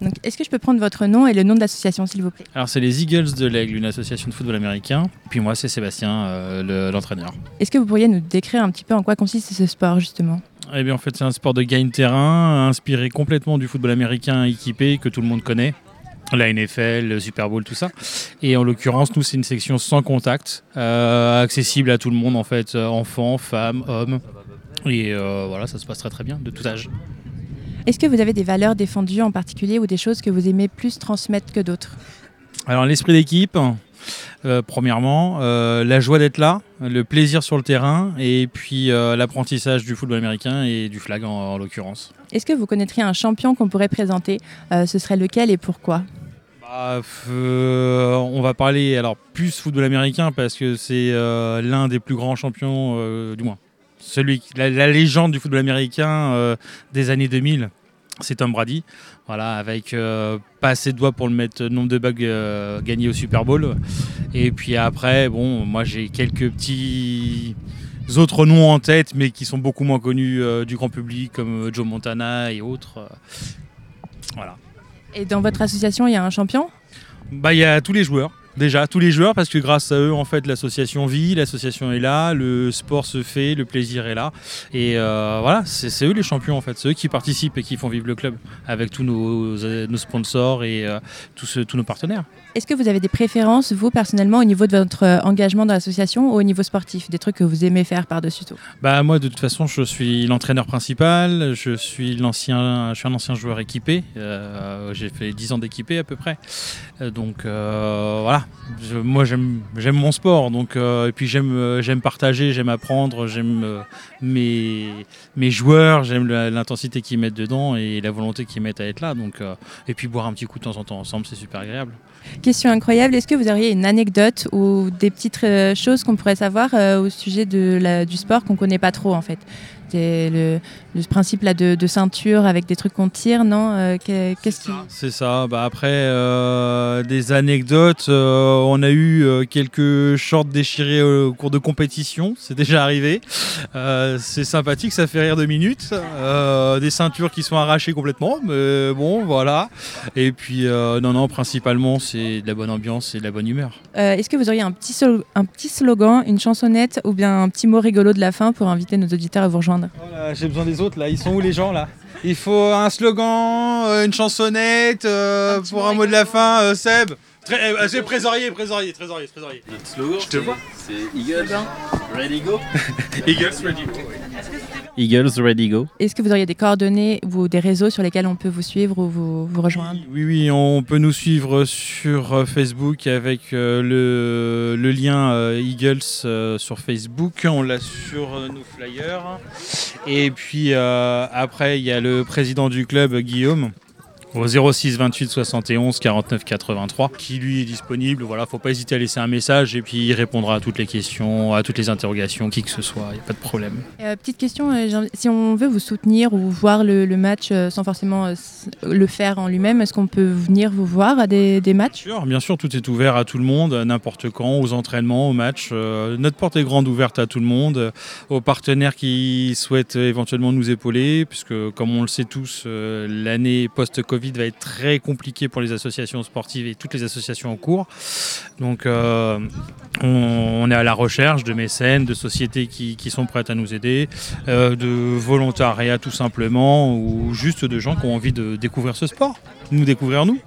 Donc, est-ce que je peux prendre votre nom et le nom de l'association, s'il vous plaît? Alors, c'est les Eagles de l'Aigle, une association de football américain. Puis moi, c'est Sébastien, euh, l'entraîneur. Est-ce que vous pourriez nous décrire un petit peu en quoi consiste ce sport, justement? Eh bien, en fait, c'est un sport de gain terrain, inspiré complètement du football américain équipé que tout le monde connaît la NFL, le Super Bowl, tout ça. Et en l'occurrence, nous, c'est une section sans contact, euh, accessible à tout le monde, en fait, euh, enfants, femmes, hommes. Et euh, voilà, ça se passe très très bien, de tout âge. Est-ce que vous avez des valeurs défendues en particulier ou des choses que vous aimez plus transmettre que d'autres? Alors, l'esprit d'équipe, premièrement, la joie d'être là, le plaisir sur le terrain, et puis l'apprentissage du football américain et du flag en l'occurrence. Est-ce que vous connaîtriez un champion qu'on pourrait présenter? Ce serait lequel et pourquoi? Bah, euh, on va parler alors plus football américain parce que c'est euh, l'un des plus grands champions, euh, du moins celui, la, légende du football américain des années 2000. C'est Tom Brady, voilà, avec pas assez de doigts pour le mettre nombre de bugs gagnés au Super Bowl. Et puis après, bon, moi j'ai quelques petits autres noms en tête, mais qui sont beaucoup moins connus du grand public, comme Joe Montana et autres. voilà. Et dans votre association, il y a un champion? Bah, Il y a tous les joueurs. Déjà, tous les joueurs, parce que grâce à eux, en fait, l'association vit, l'association est là, le sport se fait, le plaisir est là. Et euh, voilà, c'est eux les champions, en fait. C'est eux qui participent et qui font vivre le club, avec tous nos, nos sponsors et euh, tous, tous nos partenaires. Est-ce que vous avez des préférences, vous, personnellement, au niveau de votre euh, engagement dans l'association ou au niveau sportif? Des trucs que vous aimez faire par-dessus tout? Bah, Moi, de toute façon, je suis l'entraîneur principal. Je suis, l'ancien, je suis un ancien joueur équipé. Euh, j'ai fait 10 ans d'équipé à peu près. Euh, donc, voilà. Moi, j'aime, mon sport. Donc, et puis, j'aime, j'aime partager, j'aime apprendre, j'aime mes, mes joueurs, j'aime l'intensité qu'ils mettent dedans et la volonté qu'ils mettent à être là. Donc, et puis, boire un petit coup de temps en temps ensemble, c'est super agréable. Question incroyable, est-ce que vous auriez une anecdote ou des petites euh, choses qu'on pourrait savoir euh, au sujet de la, du sport qu'on ne connaît pas trop en fait? Le, le, principe là de, ceinture avec des trucs qu'on tire, non euh, Qu'est-ce qui... C'est ça. Bah après, euh, des anecdotes. Euh, on a eu quelques shorts déchirés au cours de compétition. C'est déjà arrivé. c'est sympathique, ça fait rire deux minutes. des ceintures qui sont arrachées complètement. Mais bon, voilà. Et puis, non, non, principalement, c'est de la bonne ambiance et de la bonne humeur. Est-ce que vous auriez un petit, un petit slogan, une chansonnette ou bien un petit mot rigolo de la fin pour inviter nos auditeurs à vous rejoindre? Oh j'ai besoin des autres là. Ils sont où les gens là? Il faut un slogan, euh, une chansonnette euh, pour un mot de la fin, euh, Seb. C'est trésorier, trésorier, trésorier, trésorier. Notre slogan, je te vois. C'est Eagles, ready go. Eagles, ready go. Eagles Ready Go. Est-ce que vous auriez des coordonnées ou des réseaux sur lesquels on peut vous suivre ou vous, vous rejoindre? Oui, oui, on peut nous suivre sur euh, Facebook avec euh, le, le, lien euh, Eagles sur Facebook. On l'a sur nos flyers. Et puis après, il y a le président du club, Guillaume au 06 28 71 49 83 qui lui est disponible. Voilà, faut pas hésiter à laisser un message et puis il répondra à toutes les questions, à toutes les interrogations, qui que ce soit, il n'y a pas de problème. Euh, petite question, euh, si on veut vous soutenir ou voir le, match euh, sans forcément le faire en lui-même, est-ce qu'on peut venir vous voir à des, matchs? Bien sûr, bien sûr, tout est ouvert à tout le monde, n'importe quand, aux entraînements, aux matchs. notre porte est grande ouverte à tout le monde, aux partenaires qui souhaitent éventuellement nous épauler, puisque comme on le sait tous, l'année post-Covid va être très compliqué pour les associations sportives et toutes les associations en cours. Donc euh, on, est à la recherche de mécènes, de sociétés qui, sont prêtes à nous aider, euh, de volontariat tout simplement, ou juste de gens qui ont envie de découvrir ce sport, nous découvrir nous.